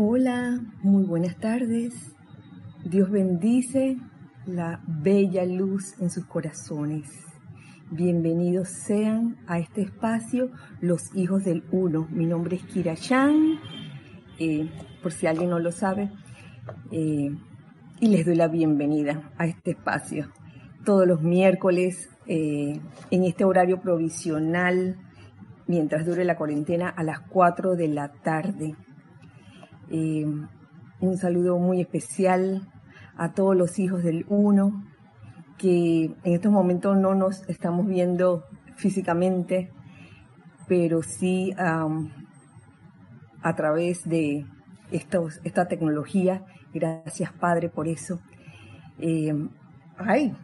Hola, muy buenas tardes. Dios bendice la bella luz en sus corazones. Bienvenidos sean a este espacio los hijos del uno. Mi nombre es Kira Chan, eh, por si alguien no lo sabe, eh, y les doy la bienvenida a este espacio. Todos los miércoles eh, en este horario provisional, mientras dure la cuarentena, a las 4 de la tarde. Un saludo muy especial a todos los hijos del uno, que en estos momentos no nos estamos viendo físicamente, pero sí a través de esta tecnología. Gracias, Padre, por eso. Eh, ay,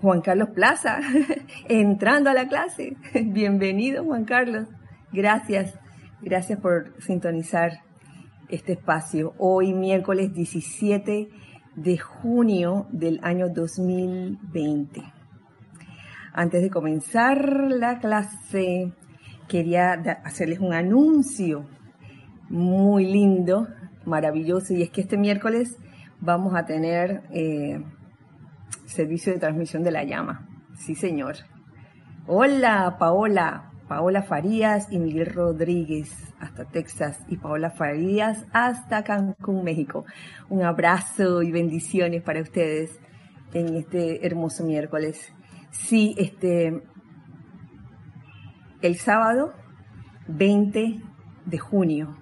Juan Carlos Plaza, entrando a la clase. Bienvenido, Juan Carlos. Gracias, gracias por sintonizar este espacio. Hoy, miércoles 17 de junio del año 2020. Antes de comenzar la clase, quería hacerles un anuncio muy lindo, maravilloso, y es que este miércoles vamos a tener eh, servicio de transmisión de la llama. Sí, señor. Hola, Paola. Paola Farías y Miguel Rodríguez hasta Texas y Paola Farías hasta Cancún, México. Un abrazo y bendiciones para ustedes en este hermoso miércoles. Sí, este, el sábado 20 de junio,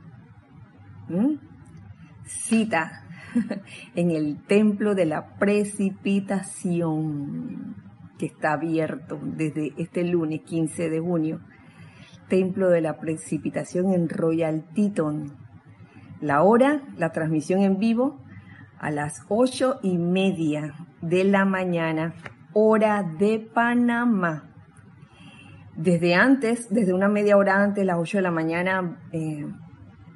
cita en el templo de la precipitación que está abierto desde este lunes 15 de junio Templo de la Precipitación en Royal Teton. La hora, la transmisión en vivo, a las ocho y media de la mañana, hora de Panamá. Desde antes, desde una media hora antes, las ocho de la mañana, eh,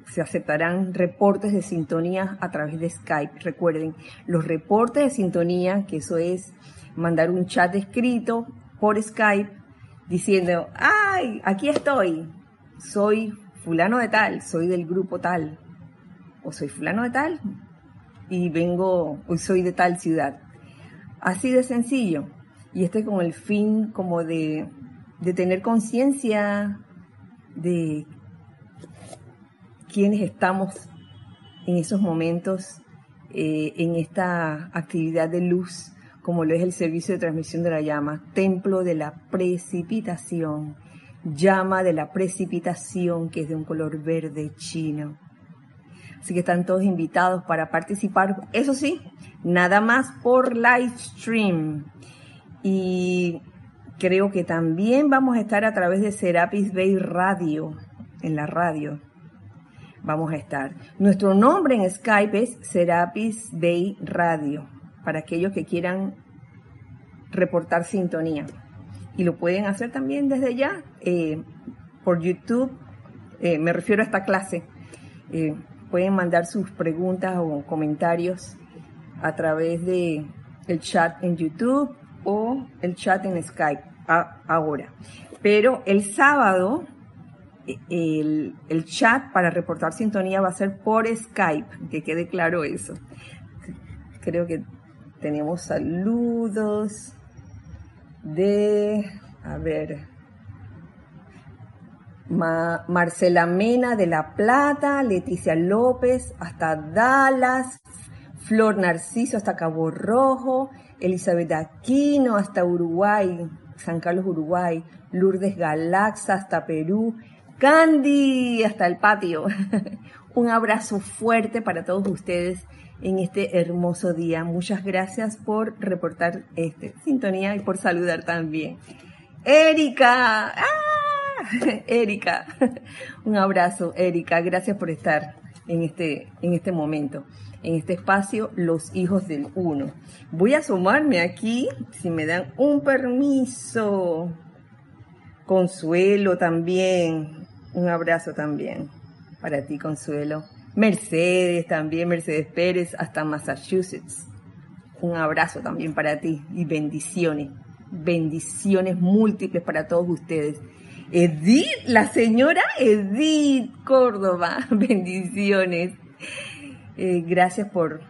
se aceptarán reportes de sintonía a través de Skype. Recuerden, los reportes de sintonía, que eso es mandar un chat escrito por Skype diciendo, ay, aquí estoy, soy fulano de tal, soy del grupo tal, o soy fulano de tal, y vengo, hoy soy de tal ciudad. Así de sencillo. Y este con el fin como de, de tener conciencia de quiénes estamos en esos momentos, eh, en esta actividad de luz como lo es el servicio de transmisión de la llama, templo de la precipitación, llama de la precipitación que es de un color verde chino. Así que están todos invitados para participar, eso sí, nada más por live stream. Y creo que también vamos a estar a través de Serapis Bay Radio, en la radio. Vamos a estar. Nuestro nombre en Skype es Serapis Bay Radio para aquellos que quieran reportar sintonía. Y lo pueden hacer también desde ya eh, por YouTube. Eh, me refiero a esta clase. Eh, pueden mandar sus preguntas o comentarios a través de el chat en YouTube o el chat en Skype ahora. Pero el sábado el, el, chat para reportar sintonía va a ser por Skype, que quede claro eso. Creo que tenemos saludos de, a ver, Marcela Mena de La Plata, Leticia López hasta Dallas, Flor Narciso hasta Cabo Rojo, Elizabeth Aquino hasta Uruguay, San Carlos, Uruguay, Lourdes Galaxa hasta Perú, Candy hasta el patio. Un abrazo fuerte para todos ustedes en este hermoso día. Muchas gracias por reportar este sintonía y por saludar también. Erika, ¡Ah! Erika, un abrazo, Erika, gracias por estar en este, en este momento, en este espacio, Los Hijos del Uno. Voy a asomarme aquí, si me dan un permiso. Consuelo también, un abrazo también para ti, Consuelo. Mercedes también, Mercedes Pérez, hasta Massachusetts. Un abrazo también para ti y bendiciones, bendiciones múltiples para todos ustedes. Edith, la señora Edith Córdoba, bendiciones. Eh, gracias por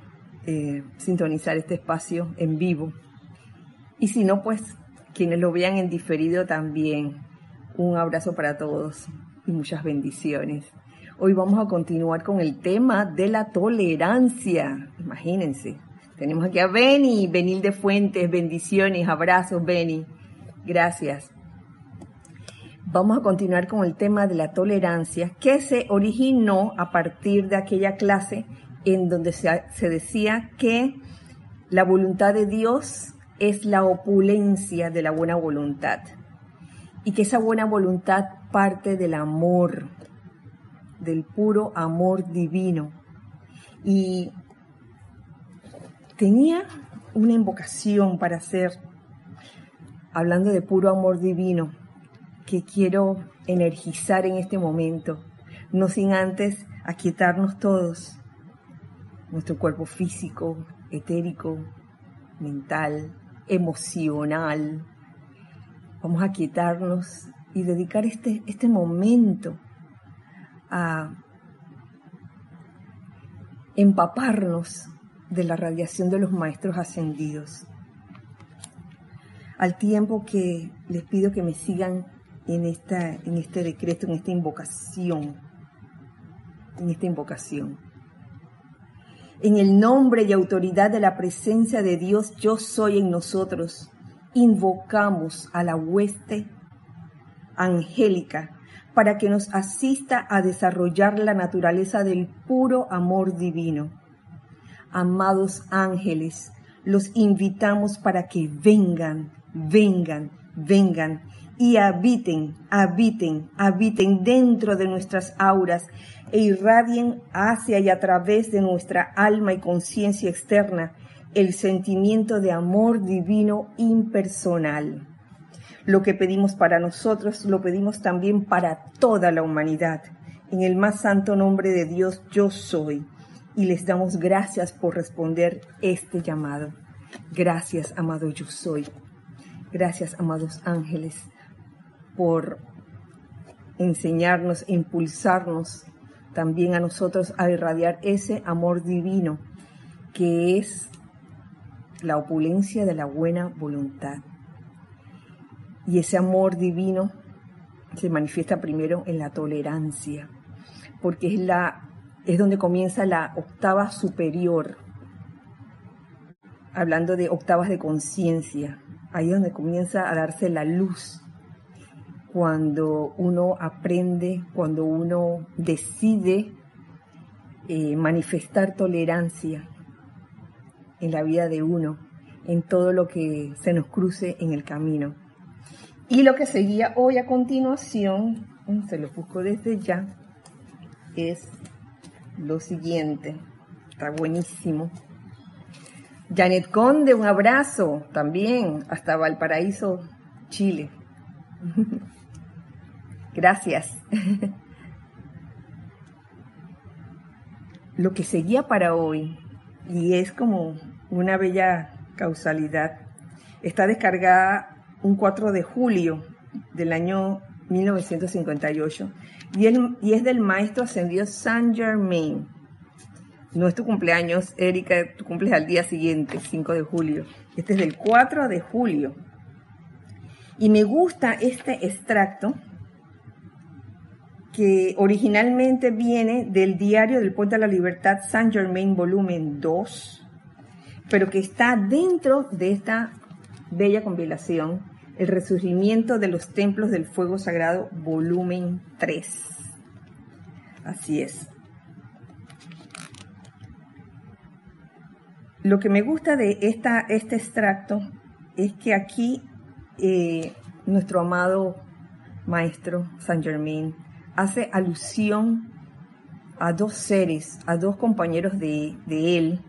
eh, sintonizar este espacio en vivo. Y si no, pues quienes lo vean en diferido también. Un abrazo para todos y muchas bendiciones. Hoy vamos a continuar con el tema de la tolerancia. Imagínense, tenemos aquí a Beni, Benil de Fuentes, bendiciones, abrazos, Beni. Gracias. Vamos a continuar con el tema de la tolerancia que se originó a partir de aquella clase en donde se, se decía que la voluntad de Dios es la opulencia de la buena voluntad y que esa buena voluntad parte del amor, del puro amor divino. Y tenía una invocación para hacer, hablando de puro amor divino, que quiero energizar en este momento, no sin antes aquietarnos todos, nuestro cuerpo físico, etérico, mental, emocional. Vamos a quietarnos y dedicar este, este momento a empaparnos de la radiación de los maestros ascendidos. Al tiempo que les pido que me sigan en, esta, en este decreto, en esta invocación, en esta invocación. En el nombre y autoridad de la presencia de Dios, yo soy en nosotros. Invocamos a la hueste angélica para que nos asista a desarrollar la naturaleza del puro amor divino. Amados ángeles, los invitamos para que vengan, vengan, vengan y habiten, habiten, habiten dentro de nuestras auras e irradien hacia y a través de nuestra alma y conciencia externa el sentimiento de amor divino impersonal. Lo que pedimos para nosotros lo pedimos también para toda la humanidad. En el más santo nombre de Dios yo soy y les damos gracias por responder este llamado. Gracias, amado yo soy. Gracias, amados ángeles, por enseñarnos, impulsarnos también a nosotros a irradiar ese amor divino que es la opulencia de la buena voluntad. Y ese amor divino se manifiesta primero en la tolerancia, porque es, la, es donde comienza la octava superior, hablando de octavas de conciencia, ahí es donde comienza a darse la luz cuando uno aprende, cuando uno decide eh, manifestar tolerancia en la vida de uno, en todo lo que se nos cruce en el camino. Y lo que seguía hoy a continuación, se lo busco desde ya, es lo siguiente. Está buenísimo. Janet Conde, un abrazo también hasta Valparaíso, Chile. Gracias. Lo que seguía para hoy, y es como una bella causalidad, está descargada un 4 de julio del año 1958 y, y es del maestro ascendido Saint Germain. No es tu cumpleaños, Erika, tu cumpleaños al día siguiente, 5 de julio. Este es del 4 de julio. Y me gusta este extracto que originalmente viene del diario del Puente de la Libertad Saint Germain volumen 2, pero que está dentro de esta bella compilación, El Resurgimiento de los Templos del Fuego Sagrado volumen 3. Así es. Lo que me gusta de esta, este extracto es que aquí eh, nuestro amado maestro Saint Germain hace alusión a dos seres, a dos compañeros de, él,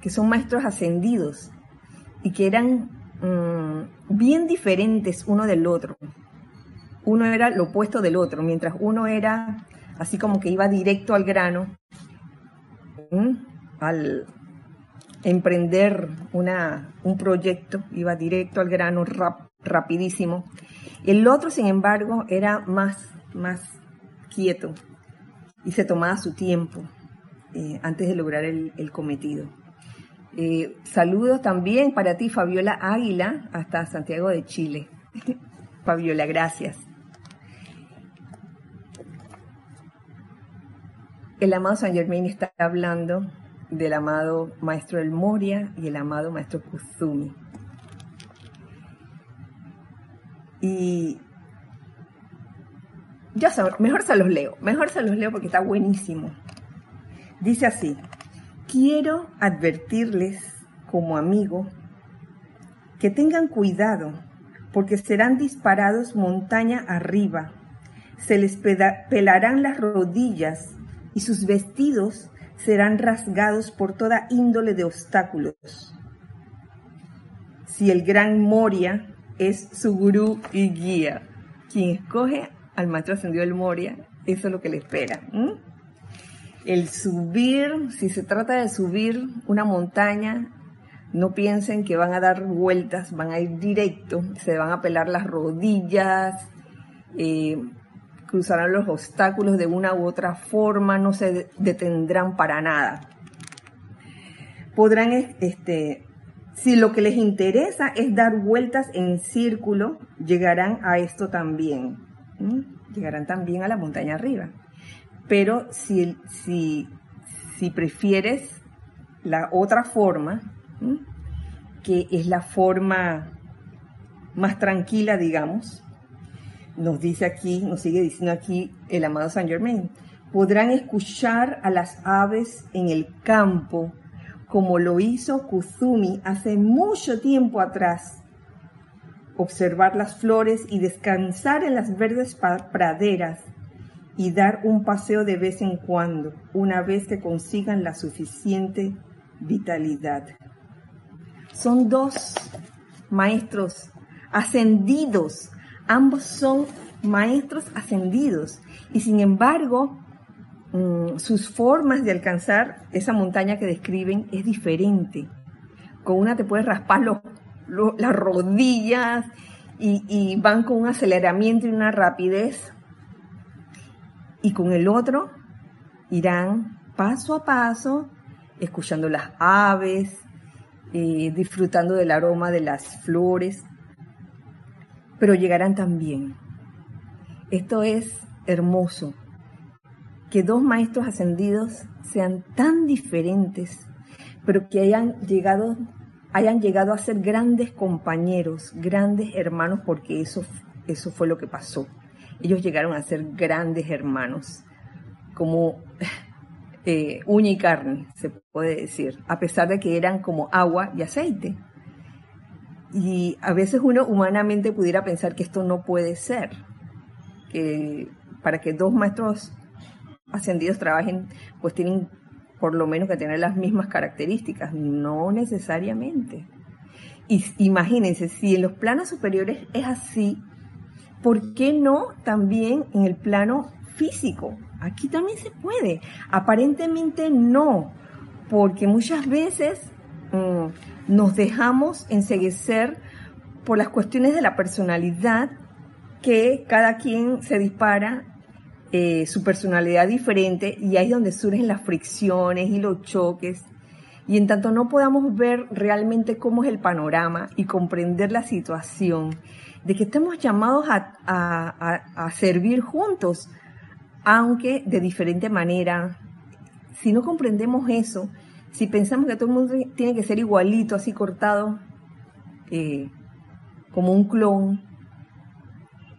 que son maestros ascendidos y que eran mm, bien diferentes uno del otro. Uno era lo opuesto del otro, mientras uno era así como que iba directo al grano, al emprender una, un proyecto, iba directo al grano rapidísimo. El otro, sin embargo, era más, más quieto y se tomaba su tiempo. eh, antes de lograr el, cometido. Eh, saludos también para ti, Fabiola Águila, hasta Santiago de Chile. Fabiola, gracias. El amado San Germain está hablando del amado maestro El Moria y el amado maestro Kuzumi. Y saben, mejor se los leo, mejor se los leo porque está buenísimo. Dice así, quiero advertirles como amigo que tengan cuidado porque serán disparados montaña arriba, se les pelarán las rodillas y sus vestidos serán rasgados por toda índole de obstáculos. Si el gran Moria es su gurú y guía, quien escoge al maestro ascendido del Moria, eso es lo que le espera. El subir, si se trata de subir una montaña, no piensen que van a dar vueltas, van a ir directo, se van a pelar las rodillas, eh, cruzarán los obstáculos de una u otra forma, no se detendrán para nada. Podrán, este, si lo que les interesa es dar vueltas en círculo, llegarán a esto también. Llegarán también a la montaña arriba. Pero si, si, prefieres la otra forma, que es la forma más tranquila, digamos, nos dice aquí, nos sigue diciendo aquí el amado Saint Germain, podrán escuchar a las aves en el campo como lo hizo Kuzumi hace mucho tiempo atrás. Observar las flores y descansar en las verdes praderas y dar un paseo de vez en cuando, una vez que consigan la suficiente vitalidad. Son dos maestros ascendidos Ambos son maestros ascendidos y sin embargo mm, sus formas de alcanzar esa montaña que describen es diferente. Con una te puedes raspar las rodillas y, y van con un aceleramiento y una rapidez y con el otro irán paso a paso escuchando las aves, eh, disfrutando del aroma de las flores pero llegarán también. Esto es hermoso, que dos maestros ascendidos sean tan diferentes, pero que hayan llegado, hayan llegado a ser grandes compañeros, grandes hermanos, porque eso, eso fue lo que pasó. Ellos llegaron a ser grandes hermanos, como eh, uña y carne, se puede decir, a pesar de que eran como agua y aceite. Y a veces uno humanamente pudiera pensar que esto no puede ser, que para que dos maestros ascendidos trabajen, pues tienen por lo menos que tener las mismas características, no necesariamente. Y imagínense, si en los planos superiores es así, ¿por qué no también en el plano físico? Aquí también se puede. Aparentemente no, porque muchas veces mm, nos dejamos enseguecer por las cuestiones de la personalidad que cada quien se dispara eh, su personalidad diferente y ahí es donde surgen las fricciones y los choques. Y en tanto no podamos ver realmente cómo es el panorama y comprender la situación de que estamos llamados a, a servir juntos, aunque de diferente manera, si no comprendemos eso, si pensamos que todo el mundo tiene que ser igualito, así cortado, eh, como un clon,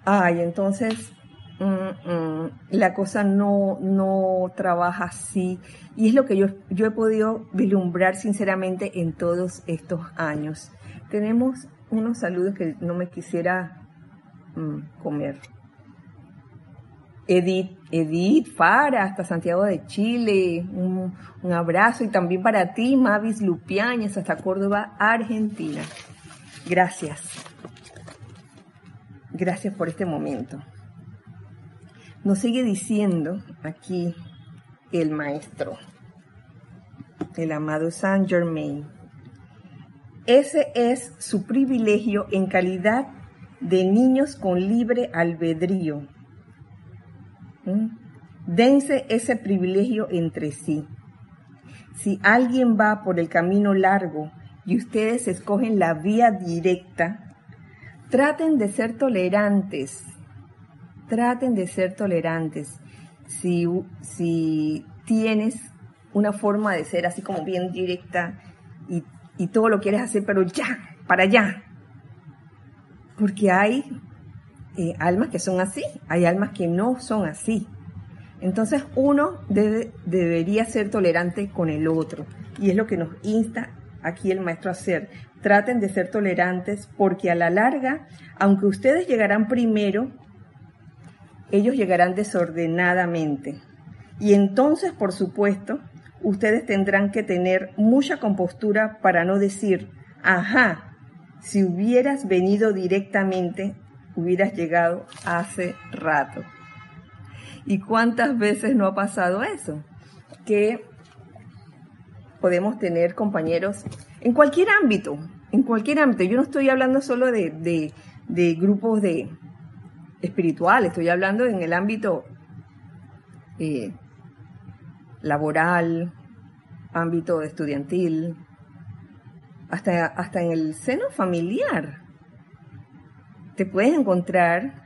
ay, entonces mm, mm, la cosa no, no trabaja así. Y es lo que yo, yo he podido vislumbrar sinceramente en todos estos años. Tenemos unos saludos que no me quisiera mm, comer. Edith, Edith Fara, hasta Santiago de Chile, un, abrazo y también para ti, Mavis Lupiáñez, hasta Córdoba, Argentina. Gracias. Gracias por este momento. Nos sigue diciendo aquí el maestro, el amado Saint Germain. Ese es su privilegio en calidad de niños con libre albedrío ¿Mm? Dense ese privilegio entre sí. si alguien va por el camino largo y ustedes escogen la vía directa, traten de ser tolerantes. Traten de ser tolerantes. Si, si tienes una forma de ser así como bien directa y, y todo lo quieres hacer, pero ya, para allá. Porque hay eh, almas que son así, hay almas que no son así. Entonces uno debe, debería ser tolerante con el otro y es lo que nos insta aquí el maestro a hacer. Traten de ser tolerantes porque a la larga, aunque ustedes llegarán primero, ellos llegarán desordenadamente. Y entonces, por supuesto, ustedes tendrán que tener mucha compostura para no decir, ajá, si hubieras venido directamente, hubieras llegado hace rato. ¿Y cuántas veces no ha pasado eso? Que podemos tener compañeros en cualquier ámbito, en cualquier ámbito. Yo no estoy hablando solo de, grupos de espirituales, estoy hablando en el ámbito eh, laboral, ámbito estudiantil, hasta, hasta en el seno familiar. Te puedes encontrar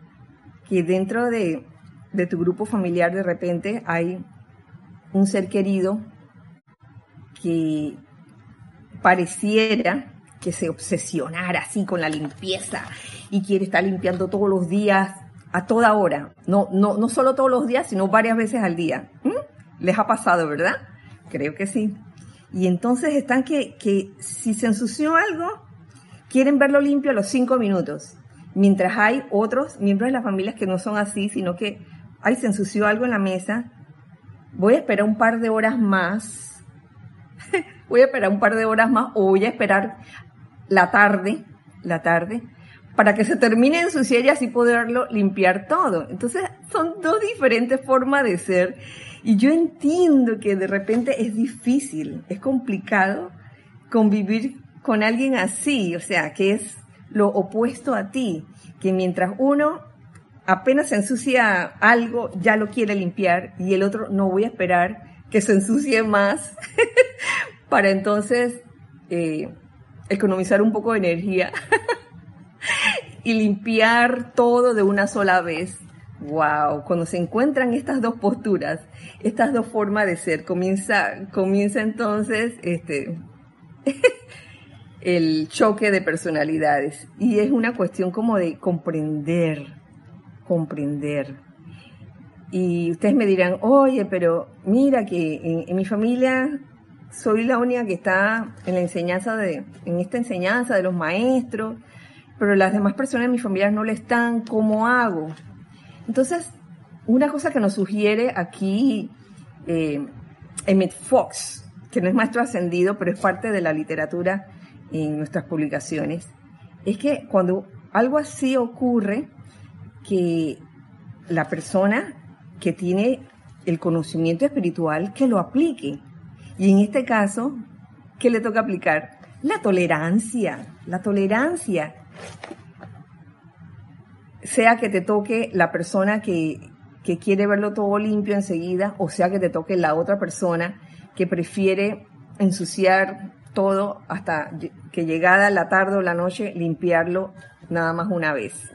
que dentro de, de tu grupo familiar de repente hay un ser querido que pareciera que se obsesionara así con la limpieza y quiere estar limpiando todos los días, a toda hora. No, no, no solo todos los días, sino varias veces al día. ¿Les ha pasado, verdad? Creo que sí. Y entonces están que, si se ensució algo, quieren verlo limpio a los cinco minutos. Mientras hay otros miembros de las familias que no son así, sino que, ay, se ensució algo en la mesa, voy a esperar un par de horas más, voy a esperar un par de horas más o voy a esperar la tarde, la tarde, para que se termine de ensuciar y así poderlo limpiar todo. Entonces son dos diferentes formas de ser y yo entiendo que de repente es difícil, es complicado convivir con alguien así, o sea, que es lo opuesto a ti, que mientras uno apenas se ensucia algo, ya lo quiere limpiar y el otro no voy a esperar que se ensucie más para entonces eh, economizar un poco de energía y limpiar todo de una sola vez. Wow, cuando se encuentran estas dos posturas, estas dos formas de ser, comienza, comienza entonces este, el choque de personalidades. Y es una cuestión como de comprender, comprender. Y ustedes me dirán, oye, pero mira que en, mi familia soy la única que está en la enseñanza de, en esta enseñanza de los maestros, pero las demás personas de mi familia no le están, ¿cómo hago? Entonces, una cosa que nos sugiere aquí eh, Emmett Fox, que no es maestro ascendido, pero es parte de la literatura en nuestras publicaciones, es que cuando algo así ocurre, que la persona que tiene el conocimiento espiritual, que lo aplique. Y en este caso, ¿qué le toca aplicar? La tolerancia, la tolerancia sea que te toque la persona que, quiere verlo todo limpio enseguida, o sea que te toque la otra persona que prefiere ensuciar todo hasta que llegada la tarde o la noche limpiarlo nada más una vez.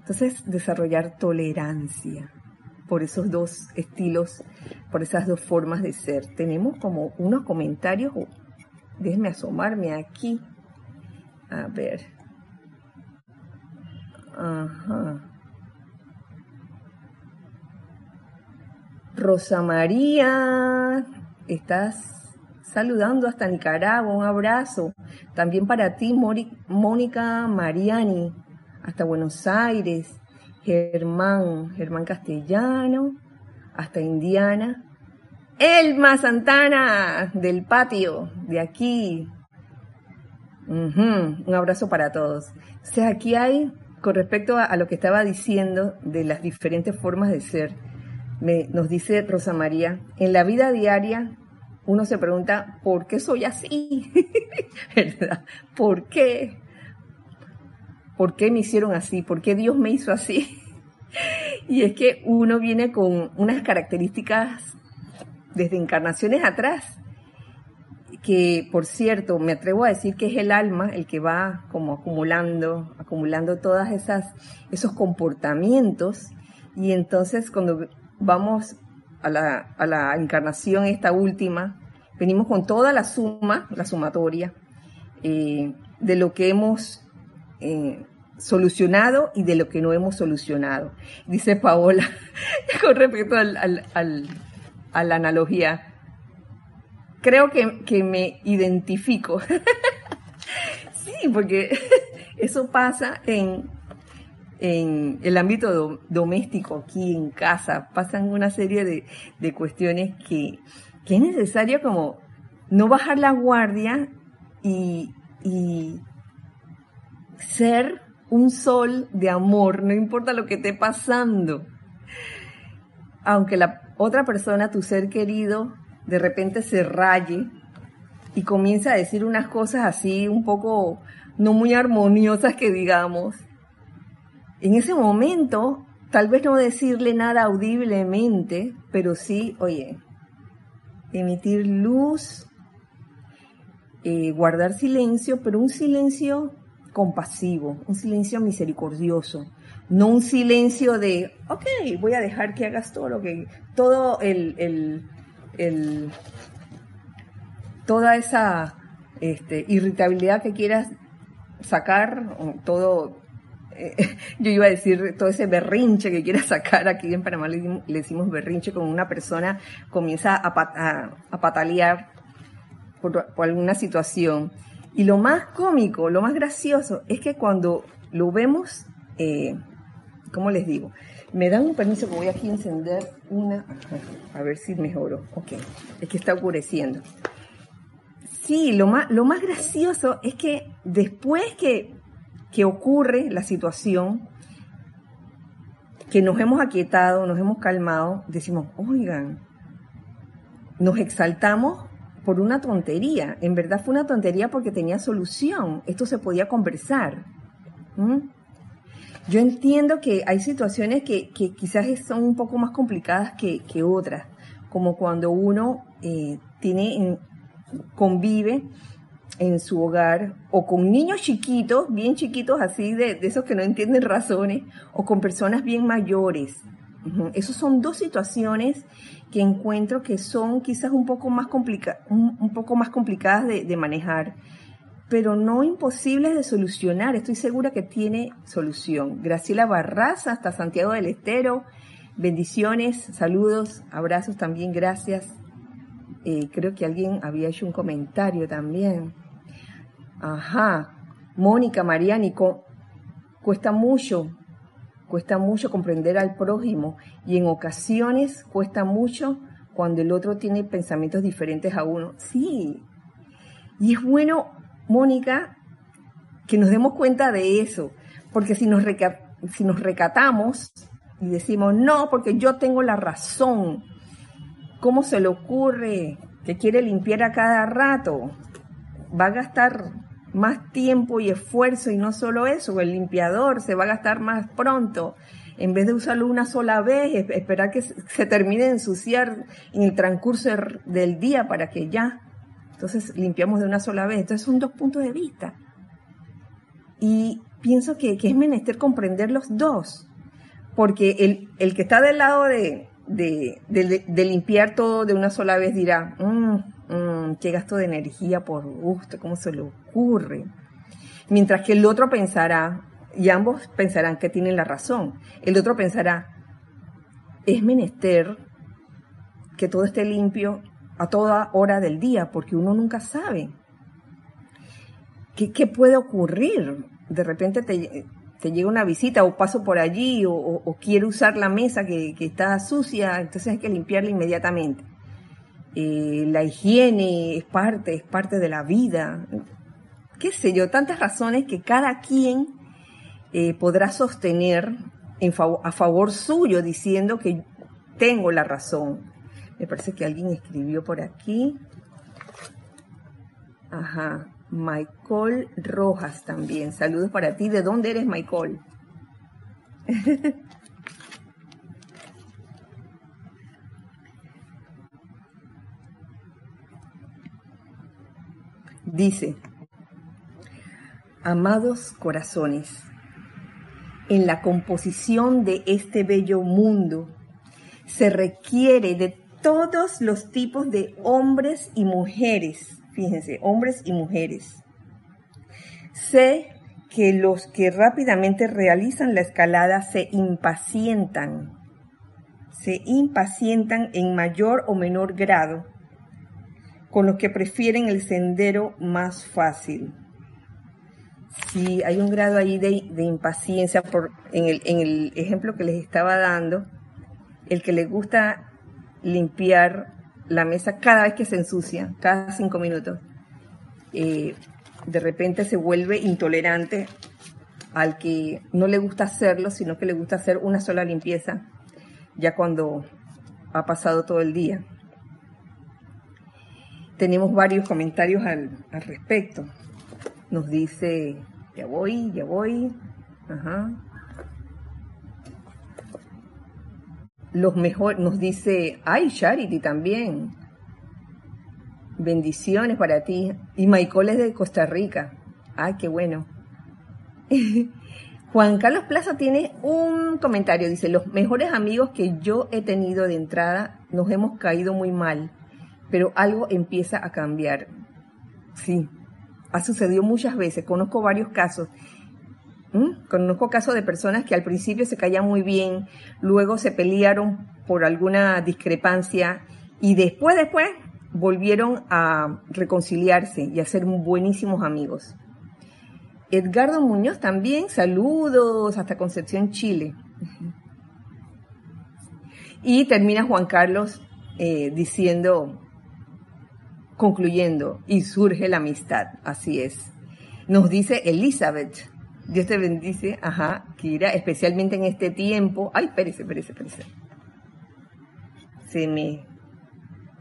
Entonces, desarrollar tolerancia por esos dos estilos, por esas dos formas de ser. Tenemos como unos comentarios, déjenme asomarme aquí. A ver. Ajá. Rosa María, estás saludando hasta Nicaragua, un abrazo. También para ti, Mónica Mariani, hasta Buenos Aires. Germán, Germán Castellano, hasta Indiana. Elma Santana, del patio, de aquí. Un abrazo para todos. O sea, aquí hay con respecto a, lo que estaba diciendo de las diferentes formas de ser, me, nos dice Rosa María, en la vida diaria uno se pregunta, ¿por qué soy así? ¿Verdad? ¿Por qué? ¿Por qué me hicieron así? ¿Por qué Dios me hizo así? y es que uno viene con unas características desde encarnaciones atrás que por cierto, me atrevo a decir que es el alma el que va como acumulando, acumulando todas esas, esos comportamientos y entonces cuando vamos a la, a la encarnación esta última, venimos con toda la suma, la sumatoria, eh, de lo que hemos eh, solucionado y de lo que no hemos solucionado. Dice Paola, con respecto al, a la analogía, creo que, me identifico. sí, porque eso pasa en, en el ámbito doméstico, aquí en casa, pasan una serie de, cuestiones que, es necesario como no bajar la guardia y, y ser un sol de amor, no importa lo que esté pasando. Aunque la otra persona, tu ser querido, de repente se raye y comienza a decir unas cosas así un poco no muy armoniosas que digamos. En ese momento, tal vez no decirle nada audiblemente, pero sí, oye, emitir luz, eh, guardar silencio, pero un silencio compasivo, un silencio misericordioso, no un silencio de, ok, voy a dejar que hagas todo lo que, todo el, el, toda esa este, irritabilidad que quieras sacar, todo, eh, yo iba a decir, todo ese berrinche que quieras sacar, aquí en Panamá le, decimos berrinche, como una persona comienza a, a, patalear por, por alguna situación y lo más cómico, lo más gracioso, es que cuando lo vemos, eh, ¿cómo les digo? Me dan un permiso que voy aquí a encender una, a ver si mejoro. Ok, es que está oscureciendo. Sí, lo más, lo más gracioso es que después que, que ocurre la situación, que nos hemos aquietado, nos hemos calmado, decimos, oigan, nos exaltamos por una tontería. En verdad fue una tontería porque tenía solución. Esto se podía conversar. Yo entiendo que hay situaciones que, quizás son un poco más complicadas que, otras, como cuando uno eh, tiene, convive en su hogar o con niños chiquitos, bien chiquitos así, de, esos que no entienden razones, o con personas bien mayores. Esas son dos situaciones que encuentro que son quizás un poco más, un, poco más complicadas de, manejar, pero no imposibles de solucionar. Estoy segura que tiene solución. Graciela Barraza hasta Santiago del Estero. Bendiciones, saludos, abrazos también, gracias. Eh, creo que alguien había hecho un comentario también. Ajá. Mónica Mariánico, cuesta mucho Cuesta mucho comprender al prójimo y en ocasiones cuesta mucho cuando el otro tiene pensamientos diferentes a uno. Sí. Y es bueno, Mónica, que nos demos cuenta de eso, porque si nos, si nos recatamos y decimos, no, porque yo tengo la razón, ¿cómo se le ocurre que quiere limpiar a cada rato? Va a gastar más tiempo y esfuerzo y no solo eso, el limpiador se va a gastar más pronto. En vez de usarlo una sola vez, esperar que se termine de ensuciar en el transcurso del día para que ya. Entonces limpiamos de una sola vez. Entonces son dos puntos de vista. Y pienso que, es menester comprender los dos. Porque el, el que está del lado de, de, limpiar todo de una sola vez dirá, mmm, Mm, qué gasto de energía por gusto, cómo se le ocurre. Mientras que el otro pensará, y ambos pensarán que tienen la razón, el otro pensará, es menester que todo esté limpio a toda hora del día, porque uno nunca sabe. ¿Qué, puede ocurrir? De repente te, llega una visita o paso por allí o, quiero usar la mesa que, que está sucia, entonces hay que limpiarla inmediatamente. Eh, la higiene es parte, es parte de la vida, qué sé yo, tantas razones que cada quien eh, podrá sostener a favor suyo diciendo que tengo la razón. Me parece que alguien escribió por aquí. Ajá, Michael Rojas también. Saludos para ti. ¿De dónde eres, Michael? Dice, amados corazones, en la composición de este bello mundo se requiere de todos los tipos de hombres y mujeres, fíjense, hombres y mujeres. Sé que los que rápidamente realizan la escalada se impacientan, se impacientan en mayor o menor grado con los que prefieren el sendero más fácil. Si hay un grado ahí de, impaciencia, en, el, en el ejemplo que les estaba dando, el que le gusta limpiar la mesa cada vez que se ensucia, cada cinco minutos, eh, de repente se vuelve intolerante al que no le gusta hacerlo, sino que le gusta hacer una sola limpieza, ya cuando ha pasado todo el día. Tenemos varios comentarios al, al respecto. Nos dice, ya voy, ya voy, ajá, los mejores, nos dice, ay, Charity también. Bendiciones para ti. Y Michael es de Costa Rica. Ay, qué bueno. Juan Carlos Plaza tiene un comentario. Dice, los mejores amigos que yo he tenido de entrada nos hemos caído muy mal, pero algo empieza a cambiar. Sí, ha sucedido muchas veces. Conozco varios casos ¿Mm? Conozco casos de personas que al principio se caían muy bien, luego se pelearon por alguna discrepancia y después, después volvieron a reconciliarse y a ser buenísimos amigos. Edgardo Muñoz también, saludos hasta Concepción, Chile. Y termina Juan Carlos eh, diciendo, concluyendo, y surge la amistad, así es. Nos dice Elizabeth, Dios te bendice, ajá, Kira, especialmente en este tiempo. Ay, espérese, espérese, espérese. Se me,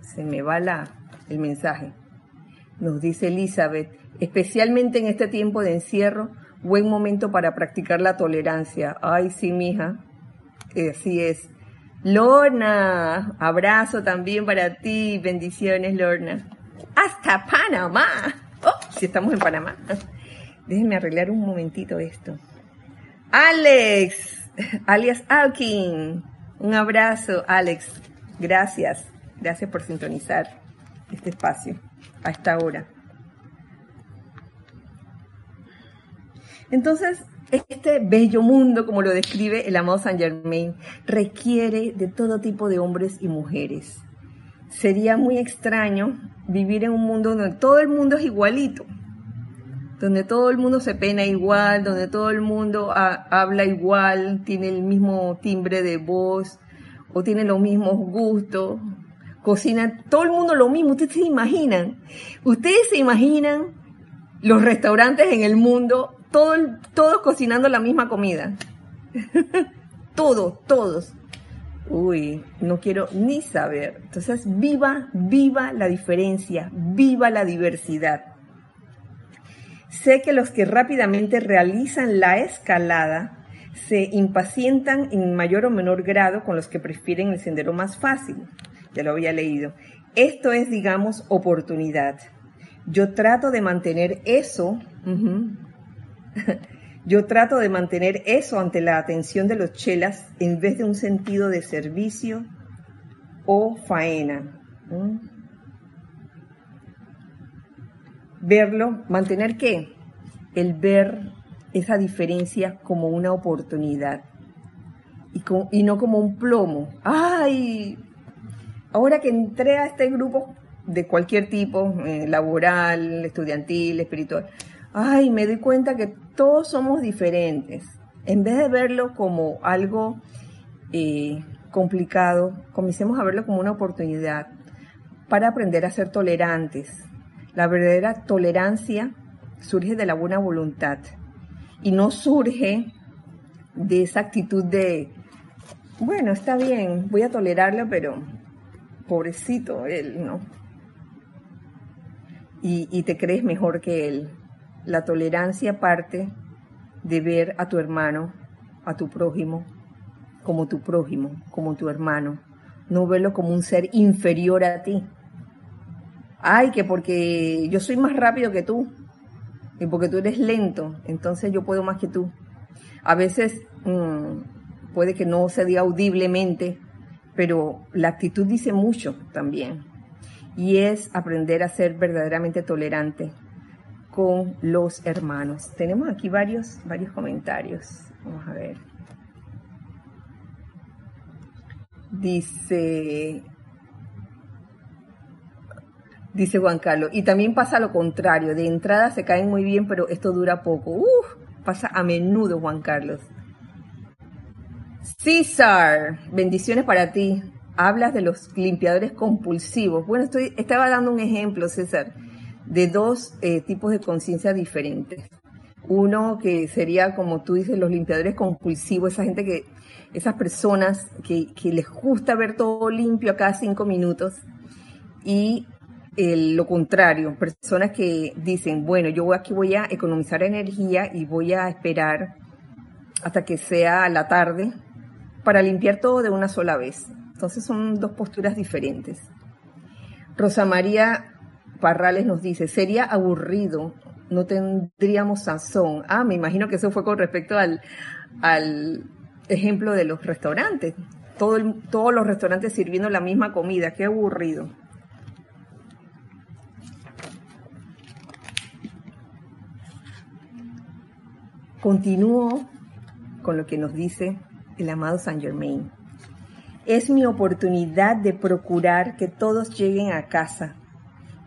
se me va la, el mensaje. Nos dice Elizabeth, especialmente en este tiempo de encierro, buen momento para practicar la tolerancia. Ay, sí, mija, eh, así es. Lorna, abrazo también para ti, bendiciones, Lorna. Hasta Panamá. Oh, si estamos en Panamá. Déjenme arreglar un momentito esto. Alex, alias Alkin. Un abrazo, Alex. Gracias. Gracias por sintonizar este espacio a esta hora. Entonces, este bello mundo, como lo describe el amado Saint Germain, requiere de todo tipo de hombres y mujeres. Sería muy extraño vivir en un mundo donde todo el mundo es igualito donde todo el mundo se pena igual, donde todo el mundo habla igual, tiene el mismo timbre de voz o tiene los mismos gustos, cocina todo el mundo lo mismo. Ustedes se imaginan, ustedes se imaginan los restaurantes en el mundo, todos cocinando la misma comida. todos, todos. Uy, no quiero ni saber. Entonces, viva, viva la diferencia, viva la diversidad. Sé que los que rápidamente realizan la escalada se impacientan en mayor o menor grado con los que prefieren el sendero más fácil. Ya lo había leído. Esto es, digamos, oportunidad. Yo trato de mantener eso. Yo trato de mantener eso ante la atención de los chelas en vez de un sentido de servicio o faena verlo, mantener qué? El ver esa diferencia como una oportunidad y, no como un plomo. ¡Ay! Ahora que entré a este grupo de cualquier tipo, eh, laboral, estudiantil, espiritual, ay, me doy cuenta que todos somos diferentes. En vez de verlo como algo eh, complicado, comencemos a verlo como una oportunidad para aprender a ser tolerantes, la verdadera tolerancia surge de la buena voluntad y no surge de esa actitud de, bueno, está bien, voy a tolerarlo, pero pobrecito él, ¿no? Y, y te crees mejor que él. La tolerancia parte de ver a tu hermano, a tu prójimo, como tu prójimo, como tu hermano. No verlo como un ser inferior a ti, ay, que porque yo soy más rápido que tú y porque tú eres lento, entonces yo puedo más que tú. A veces mm, puede que no se diga audiblemente, pero la actitud dice mucho también. Y es aprender a ser verdaderamente tolerante con los hermanos. Tenemos aquí varios, varios comentarios. Vamos a ver. Dice, dice Juan Carlos, y también pasa lo contrario, de entrada se caen muy bien, pero esto dura poco. Uf, pasa a menudo, Juan Carlos. César, bendiciones para ti. Hablas de los limpiadores compulsivos. Bueno, estoy, estaba dando un ejemplo, César, de dos eh, tipos de conciencia diferentes. Uno que sería, como tú dices, los limpiadores compulsivos, esa gente que, esas personas que, les gusta ver todo limpio a cada cinco minutos. Y lo contrario, personas que dicen, bueno, yo aquí voy a economizar energía y voy a esperar hasta que sea la tarde para limpiar todo de una sola vez. Entonces son dos posturas diferentes. Rosa María Parrales nos dice, sería aburrido, no tendríamos sazón. Ah, me imagino que eso fue con respecto al, al ejemplo de los restaurantes. Todo todos los restaurantes sirviendo la misma comida, qué aburrido. Continúo con lo que nos dice el amado Saint Germain. Es mi oportunidad de procurar que todos lleguen a casa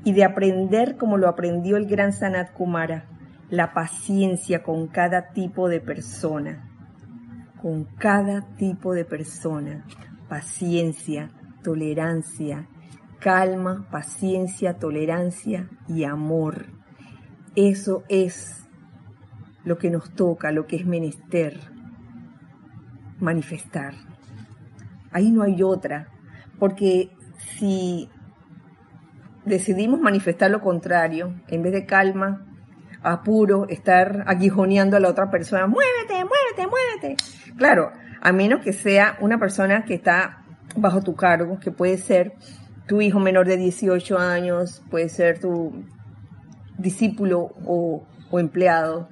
y de aprender como lo aprendió el gran Sanat Kumara, la paciencia con cada tipo de persona. Con cada tipo de persona. Paciencia, tolerancia, calma, paciencia, tolerancia y amor. Eso es lo que nos toca, lo que es menester manifestar. Ahí no hay otra, porque si decidimos manifestar lo contrario, en vez de calma, apuro, estar aguijoneando a la otra persona, muévete, muévete, muévete. Claro, a menos que sea una persona que está bajo tu cargo, que puede ser tu hijo menor de 18 años, puede ser tu discípulo o, empleado.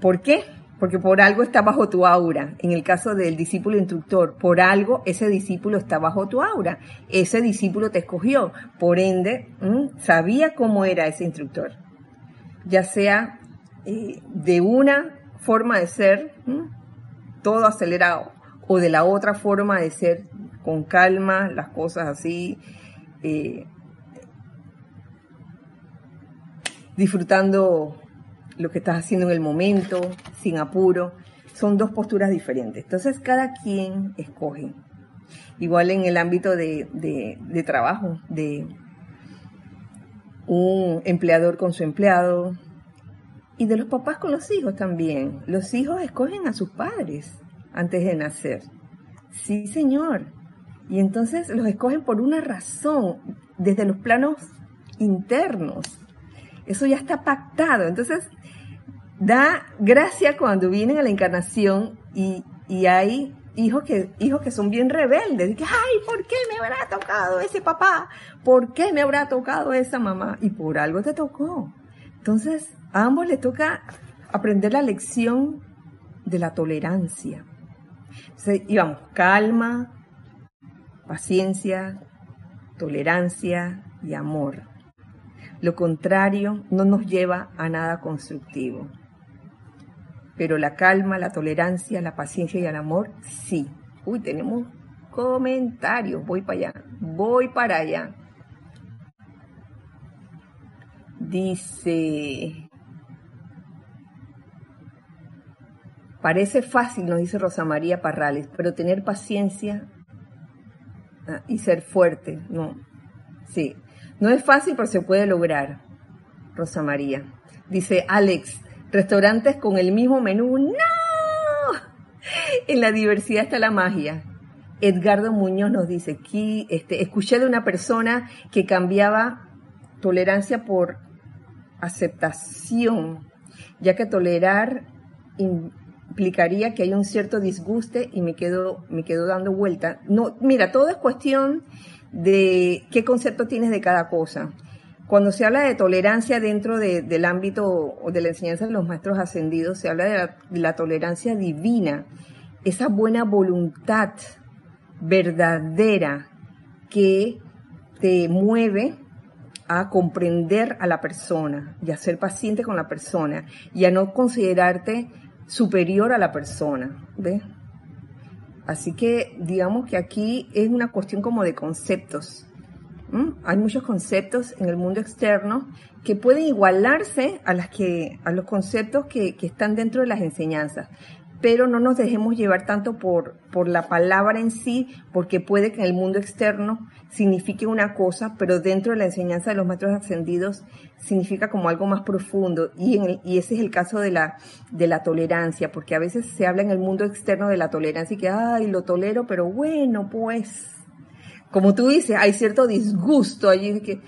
¿Por qué? porque por algo está bajo tu aura. En el caso del discípulo instructor, por algo ese discípulo está bajo tu aura. Ese discípulo te escogió, por ende, sabía cómo era ese instructor. Ya sea eh, de una forma de ser, todo acelerado, o de la otra forma de ser, con calma, las cosas así, eh, disfrutando lo que estás haciendo en el momento, sin apuro. Son dos posturas diferentes. Entonces cada quien escoge. Igual en el ámbito de, de, trabajo, de un empleador con su empleado y de los papás con los hijos también. Los hijos escogen a sus padres antes de nacer. Sí, señor. Y entonces los escogen por una razón, desde los planos internos. Eso ya está pactado. Entonces, da gracia cuando vienen a la encarnación y, hay hijos que, hijos que son bien rebeldes. Y que, ay, ¿por qué me habrá tocado ese papá? ¿Por qué me habrá tocado esa mamá? Y por algo te tocó. Entonces, a ambos les toca aprender la lección de la tolerancia. y vamos, calma, paciencia, tolerancia y amor. Lo contrario no nos lleva a nada constructivo. Pero la calma, la tolerancia, la paciencia y el amor, sí. Uy, tenemos comentarios. Voy para allá. Voy para allá. Dice, parece fácil, nos dice Rosa María Parrales, pero tener paciencia ah, y ser fuerte, no. Sí, no es fácil, pero se puede lograr. Rosa María. Dice Alex, Restaurantes con el mismo menú. ¡No! En la diversidad está la magia. Edgardo Muñoz nos dice, aquí este, escuché de una persona que cambiaba tolerancia por aceptación, ya que tolerar implicaría que hay un cierto disguste y me quedo, me quedo dando vuelta. No, mira, todo es cuestión de qué concepto tienes de cada cosa. Cuando se habla de tolerancia dentro del ámbito de la enseñanza de los maestros ascendidos, se habla de la, tolerancia divina, esa buena voluntad verdadera que te mueve a comprender a la persona y a ser paciente con la persona y a no considerarte superior a la persona. ¿ves? Así que digamos que aquí es una cuestión como de conceptos. Hay muchos conceptos en el mundo externo que pueden igualarse a, las que, a los conceptos que, que están dentro de las enseñanzas pero no nos dejemos llevar tanto por, por la palabra en sí, porque puede que en el mundo externo signifique una cosa, pero dentro de la enseñanza de los maestros ascendidos significa como algo más profundo. Y, en y ese es el caso de la, de la tolerancia, porque a veces se habla en el mundo externo de la tolerancia y que, ay, lo tolero, pero bueno, pues, como tú dices, hay cierto disgusto allí que,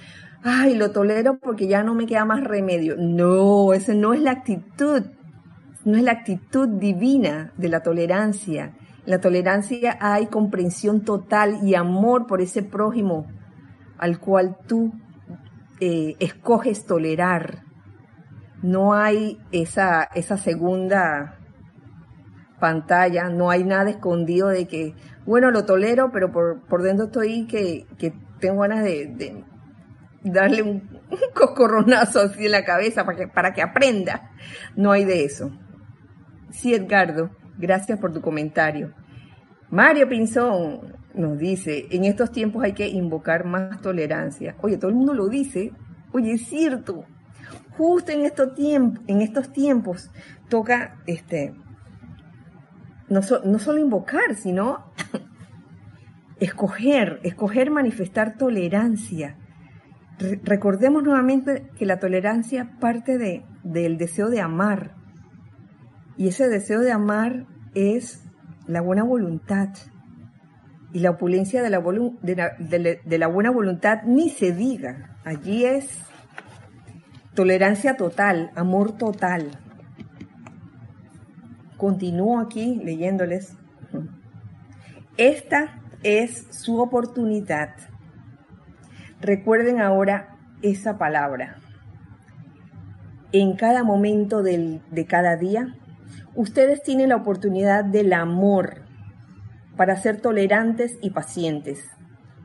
ay, lo tolero porque ya no me queda más remedio. No, esa no es la actitud no es la actitud divina de la tolerancia. En la tolerancia hay comprensión total y amor por ese prójimo al cual tú eh, escoges tolerar. No hay esa, esa segunda pantalla, no hay nada escondido de que, bueno, lo tolero, pero por, por dentro estoy que, que tengo ganas de, darle un, un, así en la cabeza para que, para que aprenda. No hay de eso. Sí, Edgardo, gracias por tu comentario. Mario Pinzón nos dice, en estos tiempos hay que invocar más tolerancia. Oye, todo el mundo lo dice. Oye, es cierto. Justo en estos, tiempos, en estos tiempos toca este, no, solo invocar, sino escoger, escoger manifestar tolerancia. recordemos nuevamente que la tolerancia parte de, del deseo de amar, y ese deseo de amar es la buena voluntad. Y la opulencia de la, buena voluntad ni se diga. Allí es tolerancia total, amor total. Continúo aquí leyéndoles. Esta es su oportunidad. Recuerden ahora esa palabra. En cada momento del, de cada día, ustedes tienen la oportunidad del amor para ser tolerantes y pacientes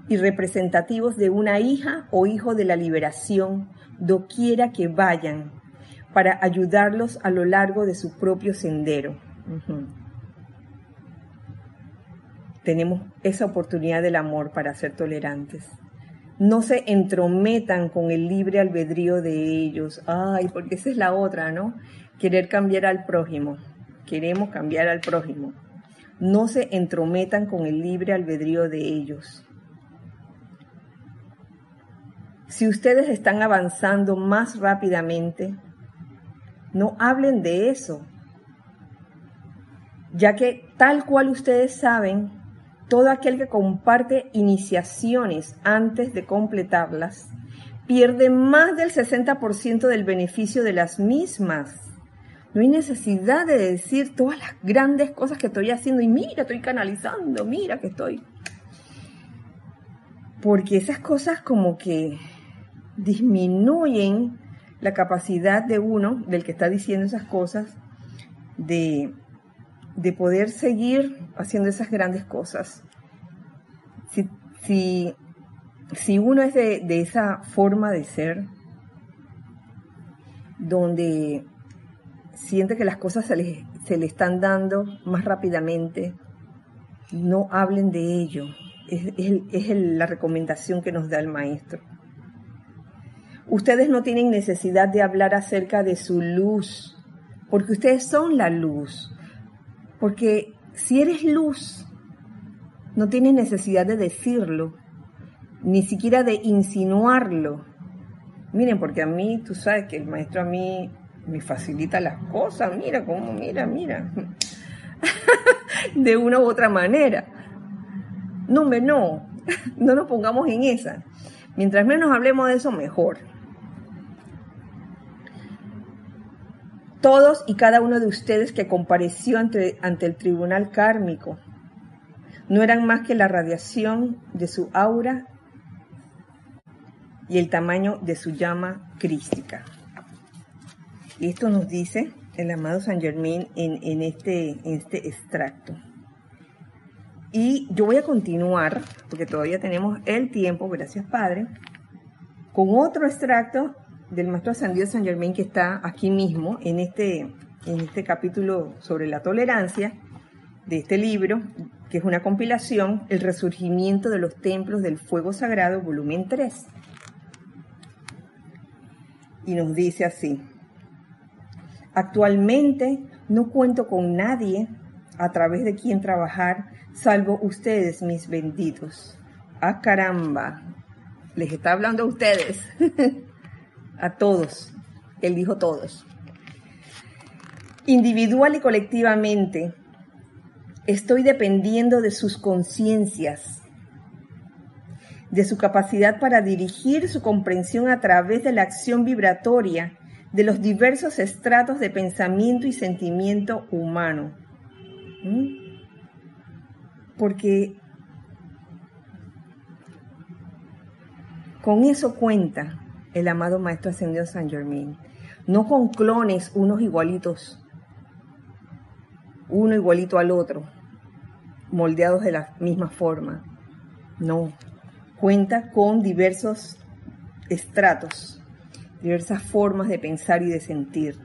y representativos de una hija o hijo de la liberación, doquiera que vayan, para ayudarlos a lo largo de su propio sendero. Tenemos esa oportunidad del amor para ser tolerantes. No se entrometan con el libre albedrío de ellos. Ay, porque esa es la otra, ¿no? Querer cambiar al prójimo queremos cambiar al prójimo. No se entrometan con el libre albedrío de ellos. Si ustedes están avanzando más rápidamente, no hablen de eso, ya que tal cual ustedes saben, todo aquel que comparte iniciaciones antes de completarlas pierde más del 60% del beneficio de las mismas. No hay necesidad de decir todas las grandes cosas que estoy haciendo y mira, estoy canalizando, mira que estoy. Porque esas cosas como que disminuyen la capacidad de uno, del que está diciendo esas cosas, de, de poder seguir haciendo esas grandes cosas. Si, si, uno es de, de esa forma de ser, donde siente que las cosas se le, se le están dando más rápidamente, no hablen de ello. Es, es la recomendación que nos da el maestro. Ustedes no tienen necesidad de hablar acerca de su luz, porque ustedes son la luz. Porque si eres luz, no tienes necesidad de decirlo, ni siquiera de insinuarlo. Miren, porque a mí, tú sabes que el maestro a mí me facilita las cosas, mira cómo, mira, mira. de una u otra manera. No, me no, no nos pongamos en esa. Mientras menos hablemos de eso, mejor. todos y cada uno de ustedes que compareció ante, ante el tribunal kármico no eran más que la radiación de su aura y el tamaño de su llama crística. Esto nos dice el amado San Germain en, este, en este extracto. Y yo voy a continuar, porque todavía tenemos el tiempo, gracias Padre, con otro extracto del Maestro Ascendido San Germain que está aquí mismo, en este, en este capítulo sobre la tolerancia de este libro, que es una compilación, El resurgimiento de los templos del fuego sagrado, volumen 3. Y nos dice así, actualmente no cuento con nadie a través de quien trabajar, salvo ustedes, mis benditos. Ah, caramba, les está hablando a ustedes, a todos. Él dijo todos. Individual y colectivamente, estoy dependiendo de sus conciencias, de su capacidad para dirigir su comprensión a través de la acción vibratoria de los diversos estratos de pensamiento y sentimiento humano. ¿Mm? Porque Con eso cuenta el amado Maestro Ascendido San Germain. No con clones, unos igualitos, uno igualito al otro, moldeados de la misma forma. No, cuenta con diversos estratos, diversas formas de pensar y de sentir.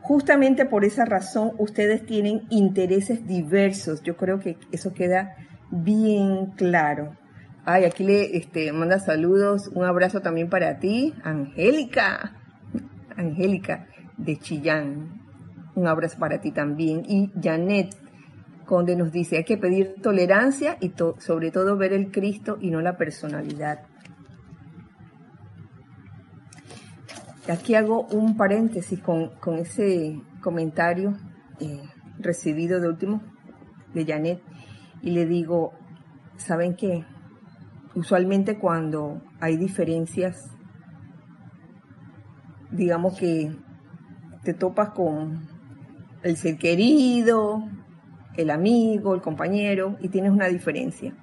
Justamente por esa razón ustedes tienen intereses diversos. Yo creo que eso queda bien claro. Ay, aquí le este, manda saludos, un abrazo también para ti, Angélica, Angélica de Chillán. Un abrazo para ti también. Y Janet Conde nos dice, hay que pedir tolerancia y sobre todo ver el Cristo y no la personalidad. Aquí hago un paréntesis con, ese comentario eh, recibido de último de Janet y le digo, ¿saben qué? usualmente cuando hay diferencias, digamos que te topas con el ser querido, el amigo, el compañero, y tienes una diferencia.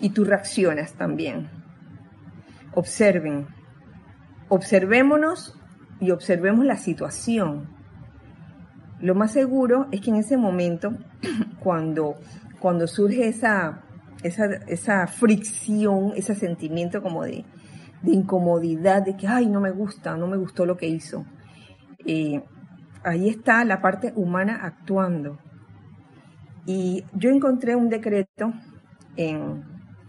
Y tú reaccionas también. Observen, observémonos y observemos la situación. Lo más seguro es que en ese momento, cuando, cuando surge esa esa, esa fricción, ese sentimiento como de, incomodidad, de que, ay, no me gusta, no me gustó lo que hizo. Eh, ahí está la parte humana actuando. Y yo encontré un decreto en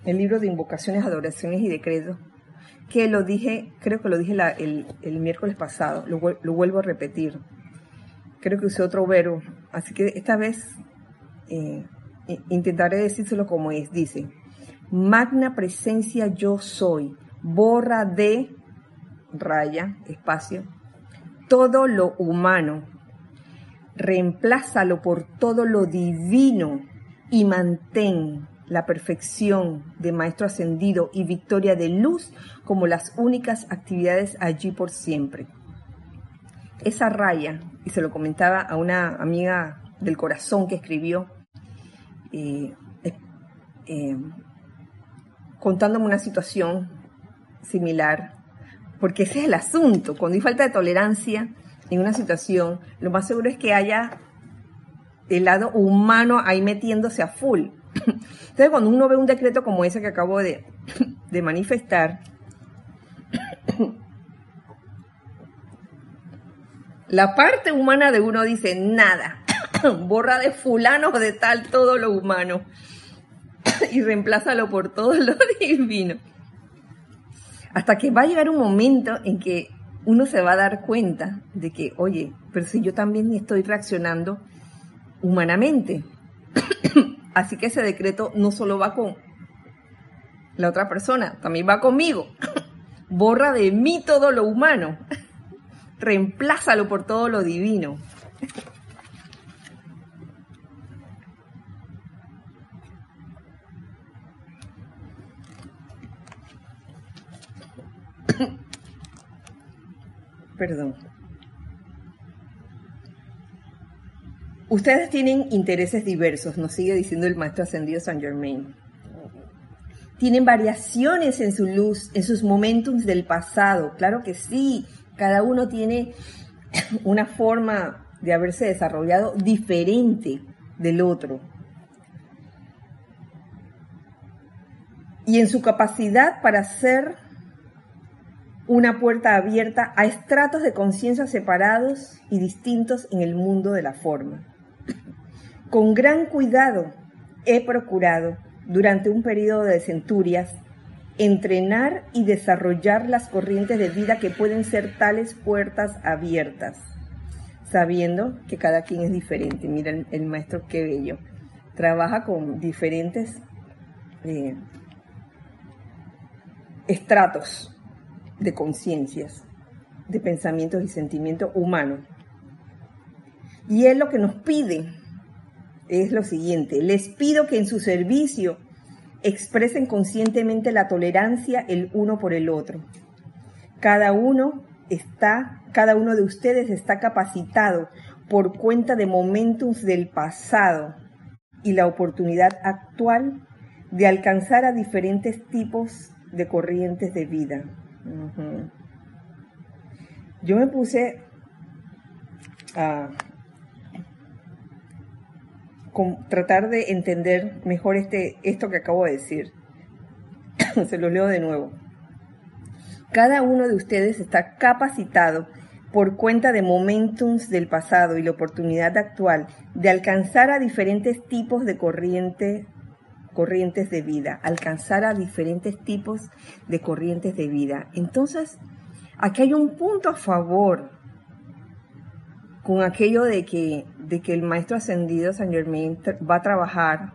el libro de invocaciones, adoraciones y decretos, que lo dije, creo que lo dije el, miércoles pasado, lo, vuelvo a repetir. Creo que usé otro verbo, así que esta vez eh, intentaré decírselo como es, dice, magna presencia yo soy, borra de raya, espacio, todo lo humano, reemplázalo por todo lo divino y mantén la perfección de Maestro Ascendido y victoria de luz como las únicas actividades allí por siempre. Esa raya, y se lo comentaba a una amiga del corazón que escribió, eh, eh, contándome una situación similar, porque ese es el asunto. Cuando hay falta de tolerancia en una situación, lo más seguro es que haya el lado humano ahí metiéndose a full. Entonces, cuando uno ve un decreto como ese que acabo de, manifestar, la parte humana de uno dice nada. borra de fulano o de tal todo lo humano y reemplázalo por todo lo divino. Hasta que va a llegar un momento en que uno se va a dar cuenta de que, oye, pero si yo también estoy reaccionando humanamente. Así que ese decreto no solo va con la otra persona, también va conmigo. Borra de mí todo lo humano. Reemplázalo por todo lo divino. Perdón. Ustedes tienen intereses diversos, nos sigue diciendo el maestro ascendido San Germain. Tienen variaciones en su luz, en sus momentos del pasado. Claro que sí, cada uno tiene una forma de haberse desarrollado diferente del otro. Y en su capacidad para ser una puerta abierta a estratos de conciencia separados y distintos en el mundo de la forma. Con gran cuidado he procurado, durante un periodo de centurias, entrenar y desarrollar las corrientes de vida que pueden ser tales puertas abiertas, sabiendo que cada quien es diferente. Mira el, maestro qué bello. Trabaja con diferentes eh, estratos de conciencias, de pensamientos y sentimientos humanos. Y él lo que nos pide es lo siguiente, les pido que en su servicio expresen conscientemente la tolerancia el uno por el otro. Cada uno está, cada uno de ustedes está capacitado por cuenta de momentos del pasado y la oportunidad actual de alcanzar a diferentes tipos de corrientes de vida. Yo me puse a tratar de entender mejor este, esto que acabo de decir. Se lo leo de nuevo. Cada uno de ustedes está capacitado por cuenta de momentums del pasado y la oportunidad actual de alcanzar a diferentes tipos de corriente, corrientes de vida, alcanzar a diferentes tipos de corrientes de vida. Entonces, aquí hay un punto a favor con aquello de que, de que el maestro ascendido San Germain va a trabajar,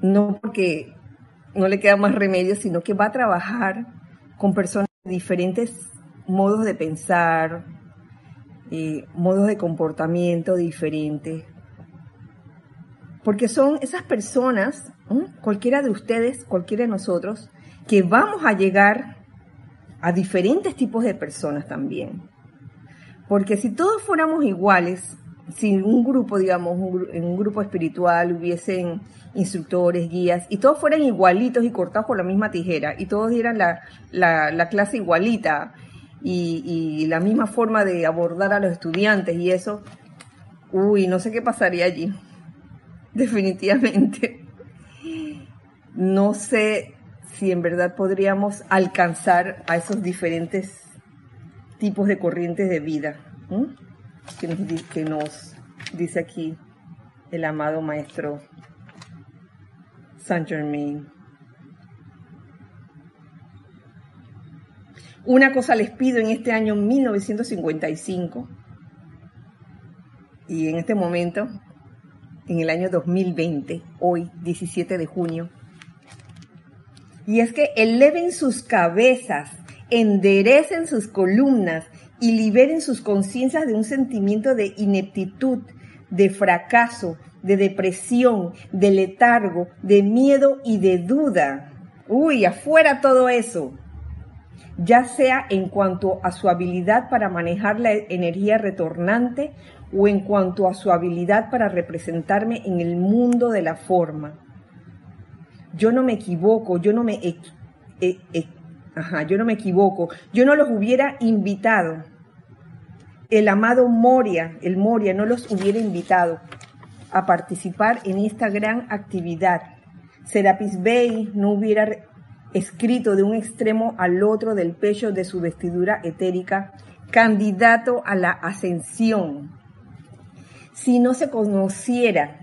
no porque no le queda más remedio, sino que va a trabajar con personas de diferentes modos de pensar, eh, modos de comportamiento diferentes. Porque son esas personas, cualquiera de ustedes, cualquiera de nosotros, que vamos a llegar a diferentes tipos de personas también. Porque si todos fuéramos iguales, si un grupo, digamos, en un grupo espiritual hubiesen instructores, guías, y todos fueran igualitos y cortados por la misma tijera, y todos dieran la, clase igualita y, la misma forma de abordar a los estudiantes y eso, uy, no sé qué pasaría allí. Definitivamente. No sé si en verdad podríamos alcanzar a esos diferentes tipos de corrientes de vida que, nos, dice aquí el amado maestro Saint Germain. Una cosa les pido en este año 1955 y en este momento, en el año 2020, hoy 17 de junio, y es que eleven sus cabezas enderecen sus columnas y liberen sus conciencias de un sentimiento de ineptitud, de fracaso, de depresión, de letargo, de miedo y de duda. Uy, afuera todo eso. Ya sea en cuanto a su habilidad para manejar la energía retornante o en cuanto a su habilidad para representarme en el mundo de la forma. Yo no me equivoco, yo no me Ajá, yo no me equivoco. Yo no los hubiera invitado. El amado Moria, el Moria, no los hubiera invitado a participar en esta gran actividad. Serapis Bey no hubiera escrito de un extremo al otro del pecho de su vestidura etérica, candidato a la ascensión. Si no se conociera,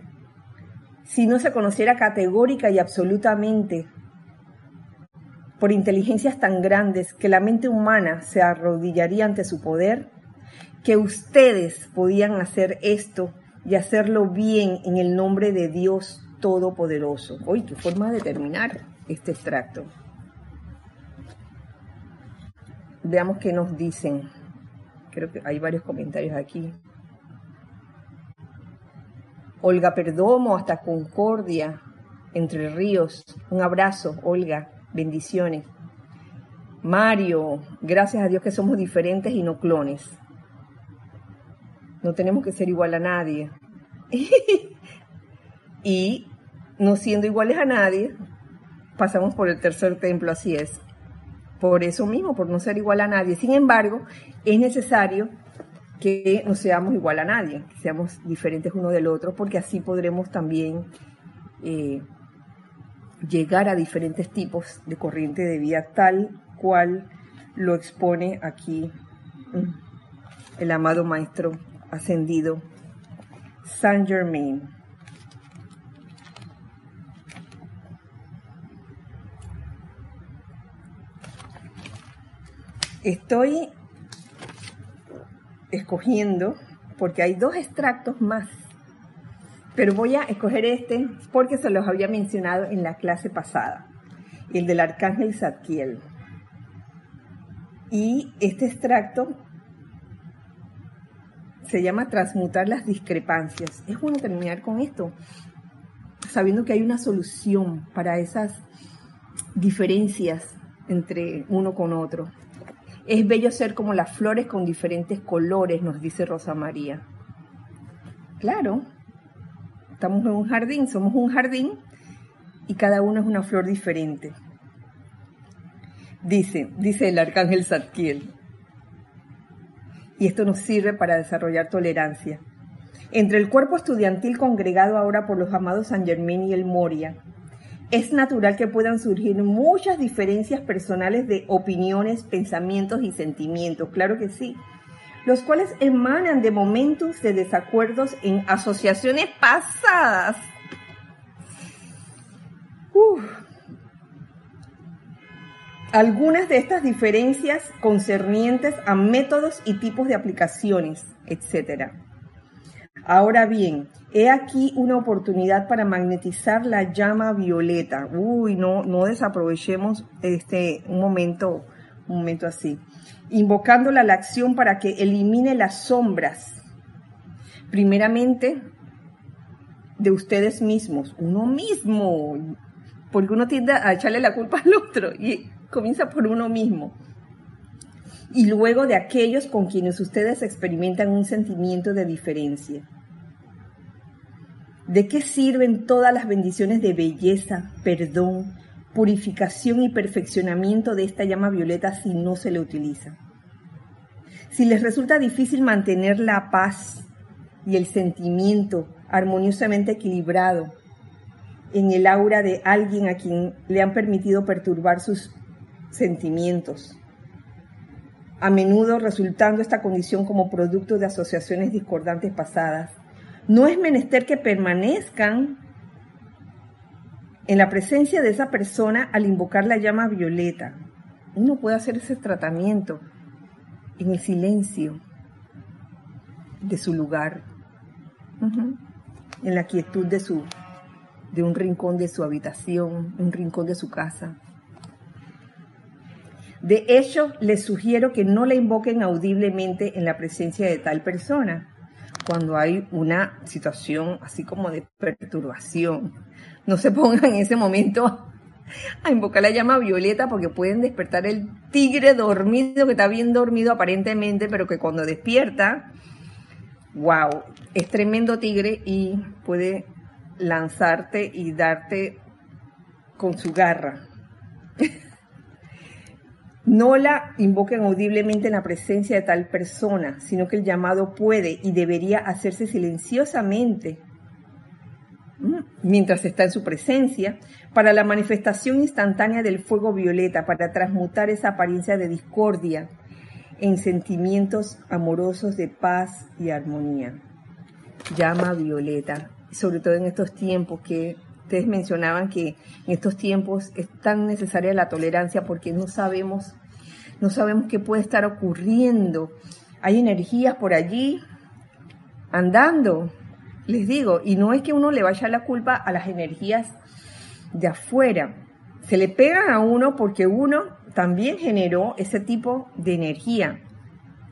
si no se conociera categórica y absolutamente por inteligencias tan grandes que la mente humana se arrodillaría ante su poder, que ustedes podían hacer esto y hacerlo bien en el nombre de Dios Todopoderoso. Hoy, qué forma de terminar este extracto. Veamos qué nos dicen. Creo que hay varios comentarios aquí. Olga Perdomo hasta Concordia, Entre Ríos. Un abrazo, Olga. Bendiciones. Mario, gracias a Dios que somos diferentes y no clones. No tenemos que ser igual a nadie. y no siendo iguales a nadie, pasamos por el tercer templo, así es. Por eso mismo, por no ser igual a nadie. Sin embargo, es necesario que no seamos igual a nadie, que seamos diferentes uno del otro, porque así podremos también eh, llegar a diferentes tipos de corriente de vida, tal cual lo expone aquí mm, el amado Maestro Ascendido Saint Germain. Estoy escogiendo porque hay dos extractos más, pero voy a escoger este porque se los había mencionado en la clase pasada, el del arcángel Zadkiel. Y este extracto se llama transmutar las discrepancias. Es bueno terminar con esto, sabiendo que hay una solución para esas diferencias entre uno con otro. Es bello ser como las flores con diferentes colores, nos dice Rosa María. Claro, estamos en un jardín, somos un jardín y cada uno es una flor diferente. Dice, dice el arcángel Zadkiel. Y esto nos sirve para desarrollar tolerancia. Entre el cuerpo estudiantil congregado ahora por los amados San Germán y el Moria, es natural que puedan surgir muchas diferencias personales de opiniones, pensamientos y sentimientos, claro que sí, los cuales emanan de momentos de desacuerdos en asociaciones pasadas. Algunas de estas diferencias concernientes a métodos y tipos de aplicaciones, etc. Ahora bien, he aquí una oportunidad para magnetizar la llama violeta. Uy, no, no desaprovechemos este un momento, un momento así. Invocándola a la acción para que elimine las sombras. Primeramente, de ustedes mismos, uno mismo, porque uno tiende a echarle la culpa al otro y comienza por uno mismo y luego de aquellos con quienes ustedes experimentan un sentimiento de diferencia. ¿De qué sirven todas las bendiciones de belleza, perdón, purificación y perfeccionamiento de esta llama violeta si no se le utiliza? Si les resulta difícil mantener la paz y el sentimiento armoniosamente equilibrado en el aura de alguien a quien le han permitido perturbar sus sentimientos, a menudo resultando esta condición como producto de asociaciones discordantes pasadas. No es menester que permanezcan en la presencia de esa persona al invocar la llama violeta. Uno puede hacer ese tratamiento en el silencio de su lugar, en la quietud de su de un rincón de su habitación, un rincón de su casa. De hecho, les sugiero que no la invoquen audiblemente en la presencia de tal persona, cuando hay una situación así como de perturbación. No se pongan en ese momento a invocar la llama violeta porque pueden despertar el tigre dormido que está bien dormido aparentemente, pero que cuando despierta, wow, es tremendo tigre y puede lanzarte y darte con su garra. No la invoquen audiblemente en la presencia de tal persona, sino que el llamado puede y debería hacerse silenciosamente mientras está en su presencia, para la manifestación instantánea del fuego violeta, para transmutar esa apariencia de discordia en sentimientos amorosos de paz y armonía. Llama violeta, sobre todo en estos tiempos que ustedes mencionaban que en estos tiempos es tan necesaria la tolerancia porque no sabemos, no sabemos qué puede estar ocurriendo. Hay energías por allí andando, les digo, y no es que uno le vaya la culpa a las energías de afuera. Se le pegan a uno porque uno también generó ese tipo de energía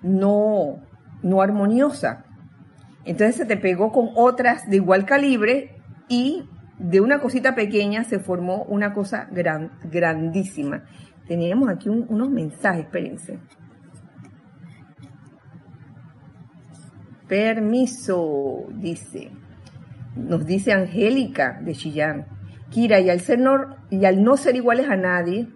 no, no armoniosa. Entonces se te pegó con otras de igual calibre y de una cosita pequeña se formó una cosa gran, grandísima. Teníamos aquí unos mensajes, espérense. Permiso, dice. nos dice Angélica de Chillán. Kira, y al, ser y al no ser iguales a nadie,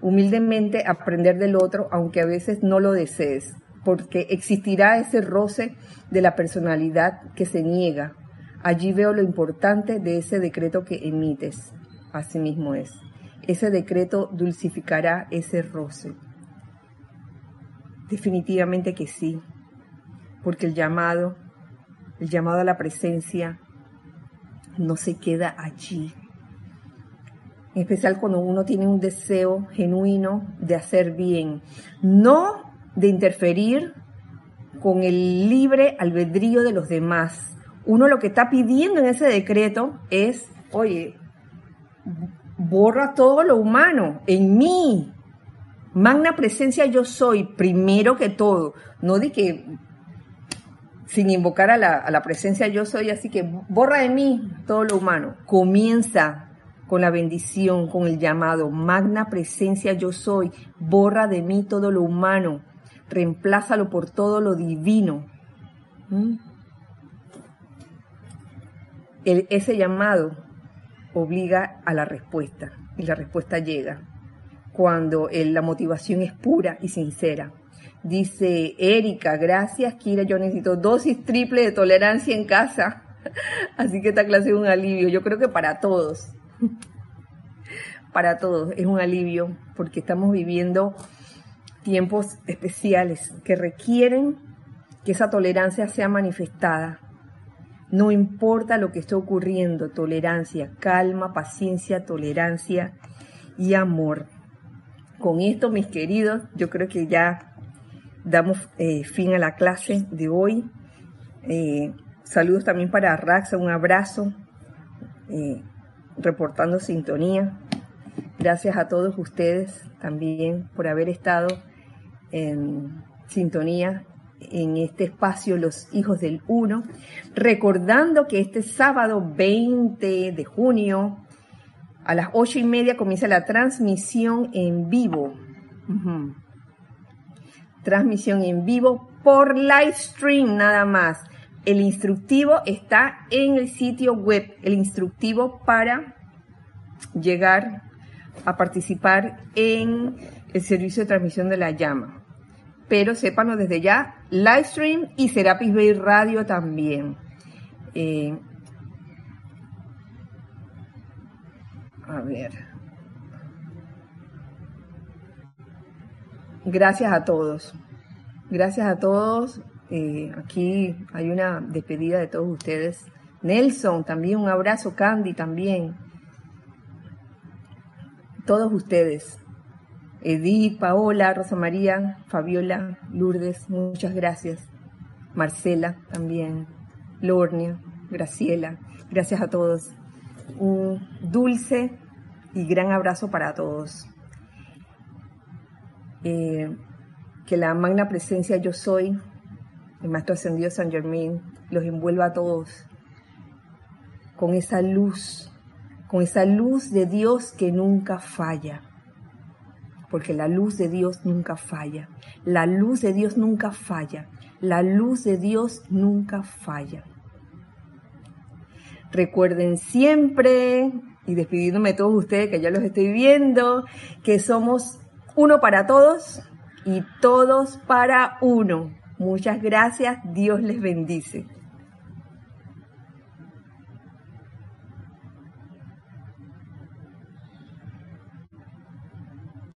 humildemente aprender del otro, aunque a veces no lo desees, porque existirá ese roce de la personalidad que se niega. Allí veo lo importante de ese decreto que emites. Así mismo es. Ese decreto dulcificará ese roce. Definitivamente que sí, porque el llamado, el llamado a la presencia no se queda allí. En especial cuando uno tiene un deseo genuino de hacer bien, no de interferir con el libre albedrío de los demás. Uno lo que está pidiendo en ese decreto es, oye, borra todo lo humano en mí. Magna presencia yo soy, primero que todo. No di que sin invocar a la, a la presencia yo soy, así que borra de mí todo lo humano. Comienza con la bendición, con el llamado, magna presencia yo soy, borra de mí todo lo humano, reemplázalo por todo lo divino. ¿Mm? ese llamado obliga a la respuesta y la respuesta llega cuando la motivación es pura y sincera. Dice Erika, gracias Kira, yo necesito dosis triple de tolerancia en casa. Así que esta clase es un alivio, yo creo que para todos, para todos es un alivio porque estamos viviendo tiempos especiales que requieren que esa tolerancia sea manifestada. No importa lo que esté ocurriendo, tolerancia, calma, paciencia, tolerancia y amor. Con esto, mis queridos, yo creo que ya damos eh, fin a la clase de hoy. Eh, saludos también para Raxa, un abrazo, eh, reportando sintonía. Gracias a todos ustedes también por haber estado en sintonía en este espacio Los Hijos del Uno, recordando que este sábado 20 de junio a las ocho y media comienza la transmisión en vivo transmisión en vivo por live stream nada más. El instructivo está en el sitio web, el instructivo para llegar a participar en el servicio de transmisión de la llama. Pero sépanlo desde ya, live stream y Serapis Bay Radio también. Eh, a ver. Gracias a todos. Gracias a todos. Eh, aquí hay una despedida de todos ustedes. Nelson, también un abrazo. Candy, también. Todos ustedes. Edith, Paola, Rosa María, Fabiola, Lourdes, muchas gracias. Marcela también. Lornia, Graciela, gracias a todos. Un dulce y gran abrazo para todos. Eh, que la magna presencia yo soy, el Maestro Ascendido San Germain, los envuelva a todos con esa luz, con esa luz de Dios que nunca falla. Porque la luz de Dios nunca falla. La luz de Dios nunca falla. La luz de Dios nunca falla. Recuerden siempre, y despidiéndome de todos ustedes que ya los estoy viendo, que somos uno para todos y todos para uno. Muchas gracias, Dios les bendice.